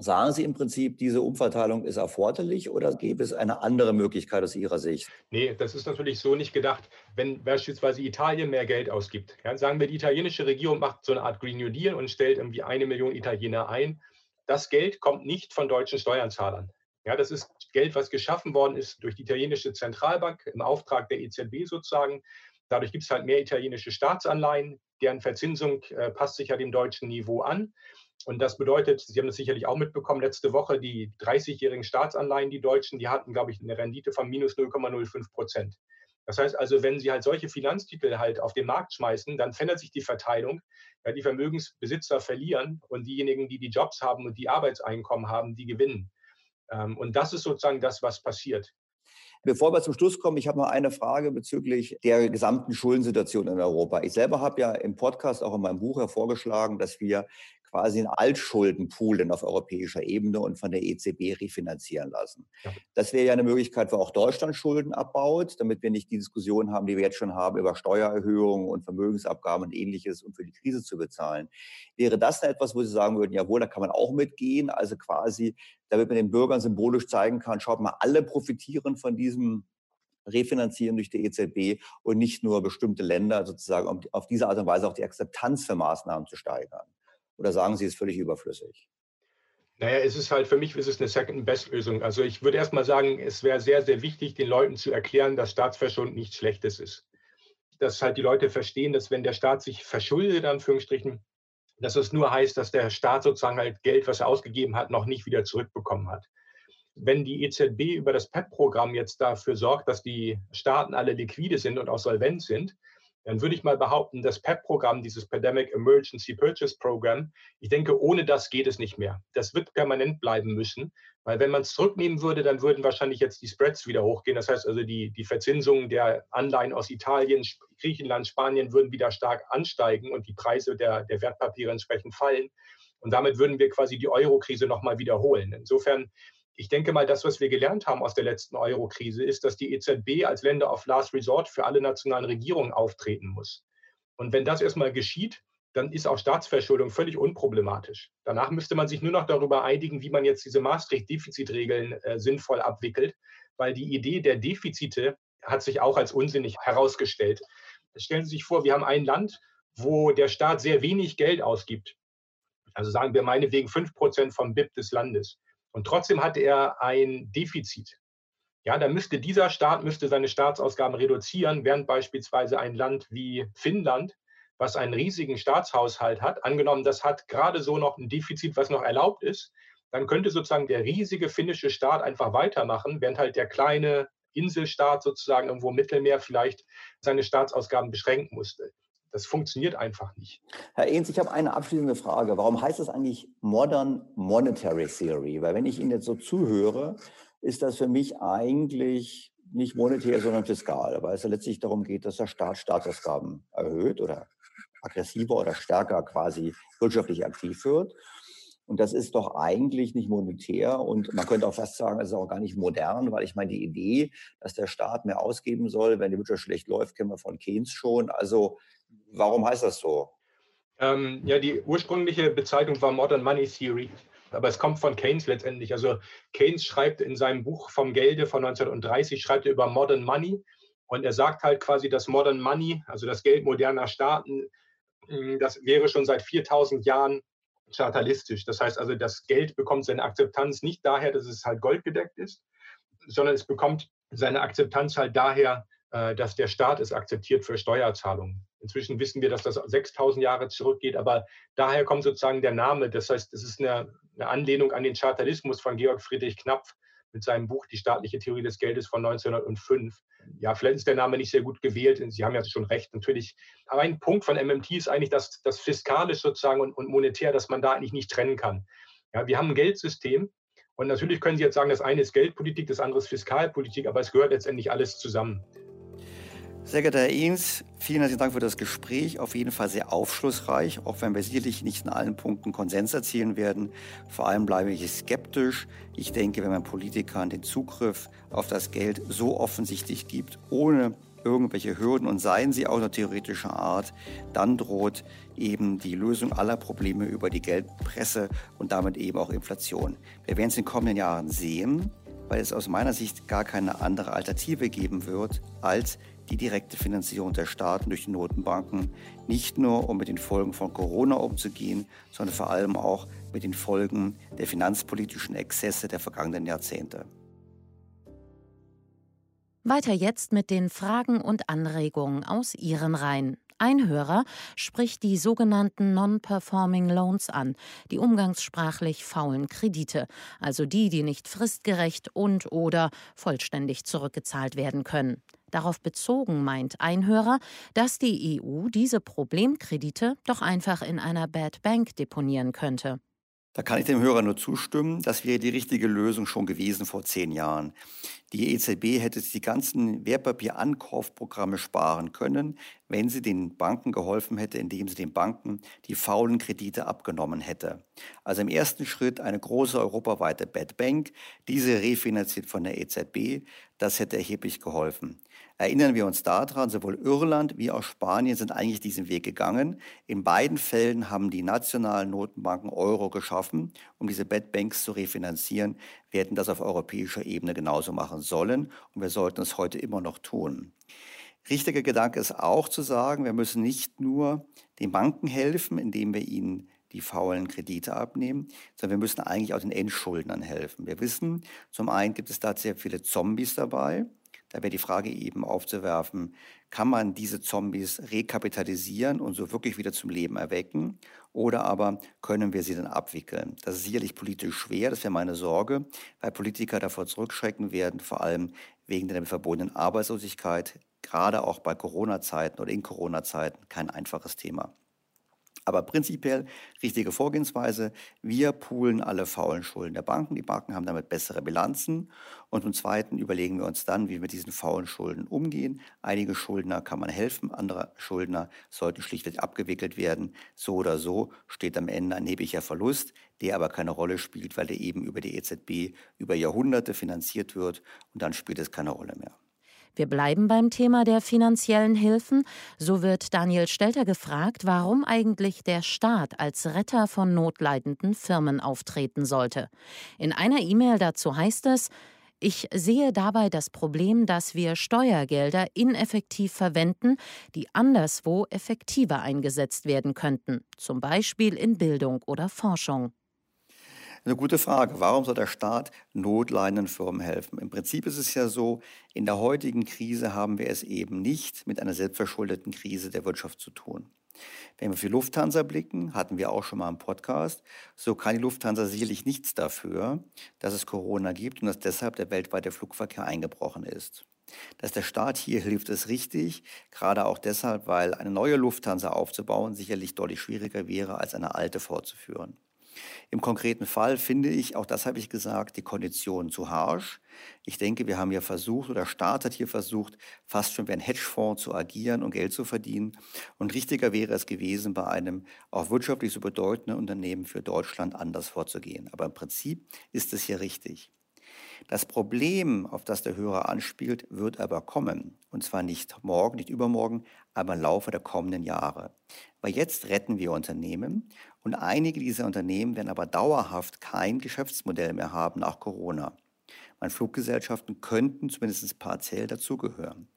Sagen Sie im Prinzip, diese Umverteilung ist erforderlich oder gäbe es eine andere Möglichkeit aus Ihrer Sicht? Nee, das ist natürlich so nicht gedacht. Wenn beispielsweise Italien mehr Geld ausgibt, ja, sagen wir, die italienische Regierung macht so eine Art Green New Deal und stellt irgendwie eine Million Italiener ein. Das Geld kommt nicht von deutschen Steuerzahlern. Ja, das ist Geld, was geschaffen worden ist durch die italienische Zentralbank im Auftrag der EZB sozusagen. Dadurch gibt es halt mehr italienische Staatsanleihen, deren Verzinsung äh, passt sich ja dem deutschen Niveau an. Und das bedeutet, Sie haben das sicherlich auch mitbekommen, letzte Woche die 30-jährigen Staatsanleihen, die Deutschen, die hatten, glaube ich, eine Rendite von minus 0,05 Prozent. Das heißt also, wenn Sie halt solche Finanztitel halt auf den Markt schmeißen, dann verändert sich die Verteilung. Ja, die Vermögensbesitzer verlieren und diejenigen, die die Jobs haben und die Arbeitseinkommen haben, die gewinnen. Ähm, und das ist sozusagen das, was passiert. Bevor wir zum Schluss kommen, ich habe noch eine Frage bezüglich der gesamten Schuldensituation in Europa. Ich selber habe ja im Podcast, auch in meinem Buch hervorgeschlagen, dass wir quasi einen Altschuldenpool auf europäischer Ebene und von der EZB refinanzieren lassen. Ja. Das wäre ja eine Möglichkeit, wo auch Deutschland Schulden abbaut, damit wir nicht die Diskussion haben, die wir jetzt schon haben, über Steuererhöhungen und Vermögensabgaben und ähnliches, um für die Krise zu bezahlen. Wäre das etwas, wo Sie sagen würden, jawohl, da kann man auch mitgehen, also quasi, damit man den Bürgern symbolisch zeigen kann, schaut mal, alle profitieren von diesem refinanzieren durch die EZB und nicht nur bestimmte Länder sozusagen, um auf diese Art und Weise auch die Akzeptanz für Maßnahmen zu steigern? Oder sagen Sie, es ist völlig überflüssig? Naja, es ist halt für mich ist es eine Second-Best-Lösung. Also ich würde erst mal sagen, es wäre sehr, sehr wichtig, den Leuten zu erklären, dass Staatsverschuldung nichts Schlechtes ist. Dass halt die Leute verstehen, dass wenn der Staat sich verschuldet, Anführungsstrichen, dass es nur heißt, dass der Staat sozusagen halt Geld, was er ausgegeben hat, noch nicht wieder zurückbekommen hat wenn die EZB über das PEP-Programm jetzt dafür sorgt, dass die Staaten alle liquide sind und auch solvent sind, dann würde ich mal behaupten, das PEP-Programm, dieses Pandemic Emergency Purchase Program, ich denke, ohne das geht es nicht mehr. Das wird permanent bleiben müssen, weil wenn man es zurücknehmen würde, dann würden wahrscheinlich jetzt die Spreads wieder hochgehen. Das heißt also, die, die Verzinsungen der Anleihen aus Italien, Griechenland, Spanien würden wieder stark ansteigen und die Preise der, der Wertpapiere entsprechend fallen. Und damit würden wir quasi die Euro-Krise nochmal wiederholen. Insofern ich denke mal, das, was wir gelernt haben aus der letzten Euro-Krise, ist, dass die EZB als Länder of Last Resort für alle nationalen Regierungen auftreten muss. Und wenn das erstmal geschieht, dann ist auch Staatsverschuldung völlig unproblematisch. Danach müsste man sich nur noch darüber einigen, wie man jetzt diese Maastricht-Defizitregeln äh, sinnvoll abwickelt, weil die Idee der Defizite hat sich auch als unsinnig herausgestellt. Stellen Sie sich vor, wir haben ein Land, wo der Staat sehr wenig Geld ausgibt. Also sagen wir meinetwegen 5 Prozent vom BIP des Landes. Und trotzdem hatte er ein Defizit. Ja, dann müsste dieser Staat müsste seine Staatsausgaben reduzieren, während beispielsweise ein Land wie Finnland, was einen riesigen Staatshaushalt hat, angenommen, das hat gerade so noch ein Defizit, was noch erlaubt ist, dann könnte sozusagen der riesige finnische Staat einfach weitermachen, während halt der kleine Inselstaat sozusagen irgendwo im Mittelmeer vielleicht seine Staatsausgaben beschränken musste. Das funktioniert einfach nicht. Herr Ehns, ich habe eine abschließende Frage. Warum heißt es eigentlich Modern Monetary Theory? Weil wenn ich Ihnen jetzt so zuhöre, ist das für mich eigentlich nicht monetär, sondern fiskal, weil es ja letztlich darum geht, dass der Staat Staatsausgaben erhöht oder aggressiver oder stärker quasi wirtschaftlich aktiv wird. Und das ist doch eigentlich nicht monetär und man könnte auch fast sagen, es ist auch gar nicht modern, weil ich meine, die Idee, dass der Staat mehr ausgeben soll, wenn die Wirtschaft schlecht läuft, kennen wir von Keynes schon. Also Warum heißt das so? Ähm, ja, die ursprüngliche Bezeichnung war Modern Money Theory, aber es kommt von Keynes letztendlich. Also Keynes schreibt in seinem Buch vom Gelde von 1930, schreibt er über Modern Money und er sagt halt quasi, dass Modern Money, also das Geld moderner Staaten, das wäre schon seit 4000 Jahren chartalistisch. Das heißt also, das Geld bekommt seine Akzeptanz nicht daher, dass es halt goldgedeckt ist, sondern es bekommt seine Akzeptanz halt daher, dass der Staat es akzeptiert für Steuerzahlungen. Inzwischen wissen wir, dass das 6000 Jahre zurückgeht, aber daher kommt sozusagen der Name. Das heißt, es ist eine, eine Anlehnung an den Chartalismus von Georg Friedrich Knapf mit seinem Buch Die staatliche Theorie des Geldes von 1905. Ja, vielleicht ist der Name nicht sehr gut gewählt. Sie haben ja schon recht, natürlich. Aber ein Punkt von MMT ist eigentlich, dass das fiskalisch sozusagen und, und monetär, dass man da eigentlich nicht trennen kann. Ja, wir haben ein Geldsystem und natürlich können Sie jetzt sagen, das eine ist Geldpolitik, das andere ist Fiskalpolitik, aber es gehört letztendlich alles zusammen. Sehr geehrter Herr Ehns, vielen herzlichen Dank für das Gespräch. Auf jeden Fall sehr aufschlussreich, auch wenn wir sicherlich nicht in allen Punkten Konsens erzielen werden. Vor allem bleibe ich skeptisch. Ich denke, wenn man Politikern den Zugriff auf das Geld so offensichtlich gibt, ohne irgendwelche Hürden und seien sie auch nur theoretischer Art, dann droht eben die Lösung aller Probleme über die Geldpresse und damit eben auch Inflation. Wir werden es in den kommenden Jahren sehen, weil es aus meiner Sicht gar keine andere Alternative geben wird, als die direkte Finanzierung der Staaten durch die Notenbanken, nicht nur um mit den Folgen von Corona umzugehen, sondern vor allem auch mit den Folgen der finanzpolitischen Exzesse der vergangenen Jahrzehnte. Weiter jetzt mit den Fragen und Anregungen aus Ihren Reihen. Ein Hörer spricht die sogenannten Non-Performing Loans an, die umgangssprachlich faulen Kredite, also die, die nicht fristgerecht und oder vollständig zurückgezahlt werden können. Darauf bezogen meint ein Hörer, dass die EU diese Problemkredite doch einfach in einer Bad Bank deponieren könnte. Da kann ich dem Hörer nur zustimmen. Das wäre die richtige Lösung schon gewesen vor zehn Jahren. Die EZB hätte die ganzen Wertpapierankaufprogramme sparen können, wenn sie den Banken geholfen hätte, indem sie den Banken die faulen Kredite abgenommen hätte. Also im ersten Schritt eine große europaweite Bad Bank, diese refinanziert von der EZB. Das hätte erheblich geholfen. Erinnern wir uns daran, sowohl Irland wie auch Spanien sind eigentlich diesen Weg gegangen. In beiden Fällen haben die nationalen Notenbanken Euro geschaffen, um diese Bad Banks zu refinanzieren. Wir hätten das auf europäischer Ebene genauso machen sollen und wir sollten es heute immer noch tun. Richtiger Gedanke ist auch zu sagen, wir müssen nicht nur den Banken helfen, indem wir ihnen die faulen Kredite abnehmen, sondern wir müssen eigentlich auch den Endschuldnern helfen. Wir wissen, zum einen gibt es da sehr viele Zombies dabei, da wäre die Frage eben aufzuwerfen, kann man diese Zombies rekapitalisieren und so wirklich wieder zum Leben erwecken? Oder aber können wir sie dann abwickeln? Das ist sicherlich politisch schwer, das wäre meine Sorge, weil Politiker davor zurückschrecken werden, vor allem wegen der verbundenen Arbeitslosigkeit, gerade auch bei Corona-Zeiten oder in Corona-Zeiten kein einfaches Thema. Aber prinzipiell richtige Vorgehensweise. Wir poolen alle faulen Schulden der Banken. Die Banken haben damit bessere Bilanzen. Und zum Zweiten überlegen wir uns dann, wie wir mit diesen faulen Schulden umgehen. Einige Schuldner kann man helfen, andere Schuldner sollten schlichtweg abgewickelt werden. So oder so steht am Ende ein erheblicher Verlust, der aber keine Rolle spielt, weil der eben über die EZB über Jahrhunderte finanziert wird und dann spielt es keine Rolle mehr. Wir bleiben beim Thema der finanziellen Hilfen. So wird Daniel Stelter gefragt, warum eigentlich der Staat als Retter von notleidenden Firmen auftreten sollte. In einer E-Mail dazu heißt es, ich sehe dabei das Problem, dass wir Steuergelder ineffektiv verwenden, die anderswo effektiver eingesetzt werden könnten, zum Beispiel in Bildung oder Forschung. Eine gute Frage. Warum soll der Staat notleidenden Firmen helfen? Im Prinzip ist es ja so, in der heutigen Krise haben wir es eben nicht mit einer selbstverschuldeten Krise der Wirtschaft zu tun. Wenn wir für Lufthansa blicken, hatten wir auch schon mal einen Podcast, so kann die Lufthansa sicherlich nichts dafür, dass es Corona gibt und dass deshalb der weltweite Flugverkehr eingebrochen ist. Dass der Staat hier hilft, ist richtig, gerade auch deshalb, weil eine neue Lufthansa aufzubauen sicherlich deutlich schwieriger wäre, als eine alte fortzuführen. Im konkreten Fall finde ich, auch das habe ich gesagt, die Konditionen zu harsch. Ich denke, wir haben ja versucht, oder Staat hat hier versucht, fast schon wie ein Hedgefonds zu agieren und Geld zu verdienen. Und richtiger wäre es gewesen, bei einem auch wirtschaftlich so bedeutenden Unternehmen für Deutschland anders vorzugehen. Aber im Prinzip ist es hier richtig. Das Problem, auf das der Hörer anspielt, wird aber kommen. Und zwar nicht morgen, nicht übermorgen, aber im Laufe der kommenden Jahre. Weil jetzt retten wir Unternehmen und einige dieser Unternehmen werden aber dauerhaft kein Geschäftsmodell mehr haben nach Corona. Meine Fluggesellschaften könnten zumindest partiell dazugehören.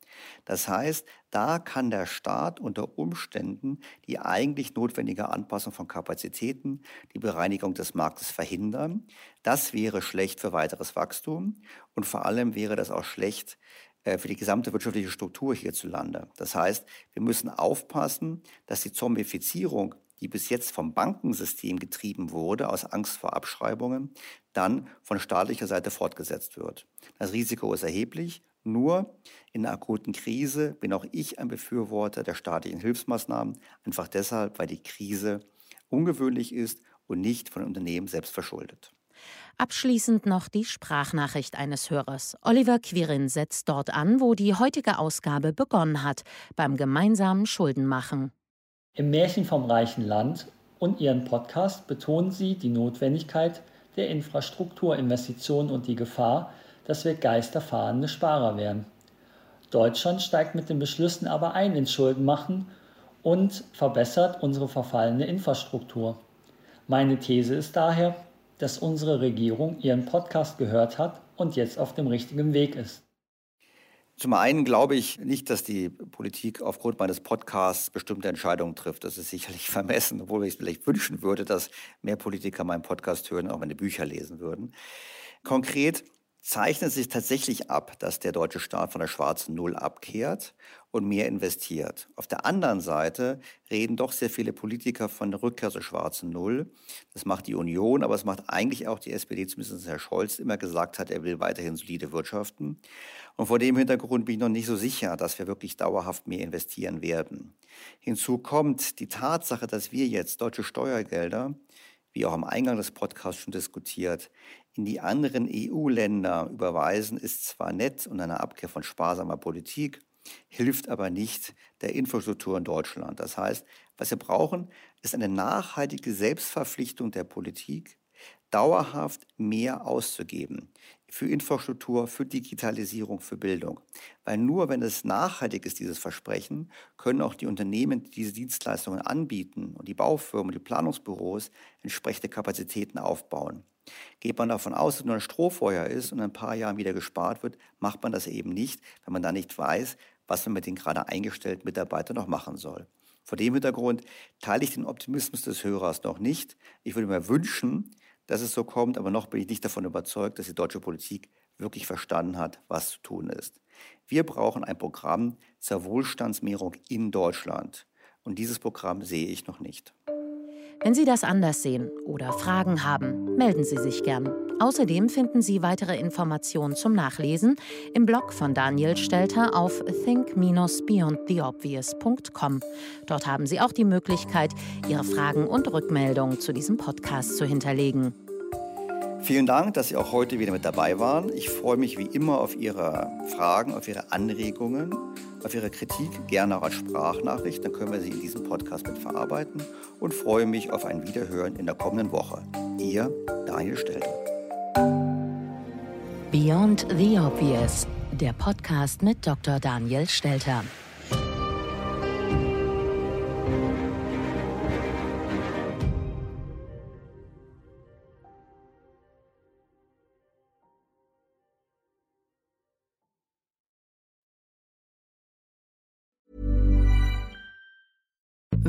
Das heißt, da kann der Staat unter Umständen die eigentlich notwendige Anpassung von Kapazitäten, die Bereinigung des Marktes verhindern. Das wäre schlecht für weiteres Wachstum und vor allem wäre das auch schlecht äh, für die gesamte wirtschaftliche Struktur hierzulande. Das heißt, wir müssen aufpassen, dass die Zombifizierung die bis jetzt vom Bankensystem getrieben wurde, aus Angst vor Abschreibungen, dann von staatlicher Seite fortgesetzt wird. Das Risiko ist erheblich. Nur in einer akuten Krise bin auch ich ein Befürworter der staatlichen Hilfsmaßnahmen, einfach deshalb, weil die Krise ungewöhnlich ist und nicht von Unternehmen selbst verschuldet. Abschließend noch die Sprachnachricht eines Hörers. Oliver Quirin setzt dort an, wo die heutige Ausgabe begonnen hat, beim gemeinsamen Schuldenmachen. Im Märchen vom reichen Land und Ihren Podcast betonen Sie die Notwendigkeit der Infrastrukturinvestitionen und die Gefahr, dass wir geisterfahrende Sparer werden. Deutschland steigt mit den Beschlüssen aber ein ins Schuldenmachen und verbessert unsere verfallene Infrastruktur. Meine These ist daher, dass unsere Regierung Ihren Podcast gehört hat und jetzt auf dem richtigen Weg ist. Zum einen glaube ich nicht, dass die Politik aufgrund meines Podcasts bestimmte Entscheidungen trifft. Das ist sicherlich vermessen, obwohl ich es vielleicht wünschen würde, dass mehr Politiker meinen Podcast hören, auch meine Bücher lesen würden. Konkret zeichnet sich tatsächlich ab, dass der deutsche Staat von der schwarzen Null abkehrt und mehr investiert. Auf der anderen Seite reden doch sehr viele Politiker von der Rückkehr zur schwarzen Null. Das macht die Union, aber es macht eigentlich auch die SPD, zumindest Herr Scholz immer gesagt hat, er will weiterhin solide wirtschaften. Und vor dem Hintergrund bin ich noch nicht so sicher, dass wir wirklich dauerhaft mehr investieren werden. Hinzu kommt die Tatsache, dass wir jetzt deutsche Steuergelder wie auch am Eingang des Podcasts schon diskutiert, in die anderen EU-Länder überweisen ist zwar nett und eine Abkehr von sparsamer Politik, hilft aber nicht der Infrastruktur in Deutschland. Das heißt, was wir brauchen, ist eine nachhaltige Selbstverpflichtung der Politik, dauerhaft mehr auszugeben für Infrastruktur, für Digitalisierung, für Bildung. Weil nur wenn es nachhaltig ist, dieses Versprechen, können auch die Unternehmen, die diese Dienstleistungen anbieten und die Baufirmen, die Planungsbüros entsprechende Kapazitäten aufbauen. Geht man davon aus, dass nur ein Strohfeuer ist und in ein paar Jahren wieder gespart wird, macht man das eben nicht, wenn man da nicht weiß, was man mit den gerade eingestellten Mitarbeitern noch machen soll. Vor dem Hintergrund teile ich den Optimismus des Hörers noch nicht. Ich würde mir wünschen, dass es so kommt, aber noch bin ich nicht davon überzeugt, dass die deutsche Politik wirklich verstanden hat, was zu tun ist. Wir brauchen ein Programm zur Wohlstandsmehrung in Deutschland. Und dieses Programm sehe ich noch nicht. Wenn Sie das anders sehen oder Fragen haben, melden Sie sich gern. Außerdem finden Sie weitere Informationen zum Nachlesen im Blog von Daniel Stelter auf think-beyondtheobvious.com. Dort haben Sie auch die Möglichkeit, Ihre Fragen und Rückmeldungen zu diesem Podcast zu hinterlegen. Vielen Dank, dass Sie auch heute wieder mit dabei waren. Ich freue mich wie immer auf Ihre Fragen, auf Ihre Anregungen, auf Ihre Kritik, gerne auch als Sprachnachricht. Dann können wir sie in diesem Podcast mit verarbeiten und freue mich auf ein Wiederhören in der kommenden Woche. Ihr Daniel Stelter. Beyond the Obvious, der Podcast mit Dr. Daniel Stelter.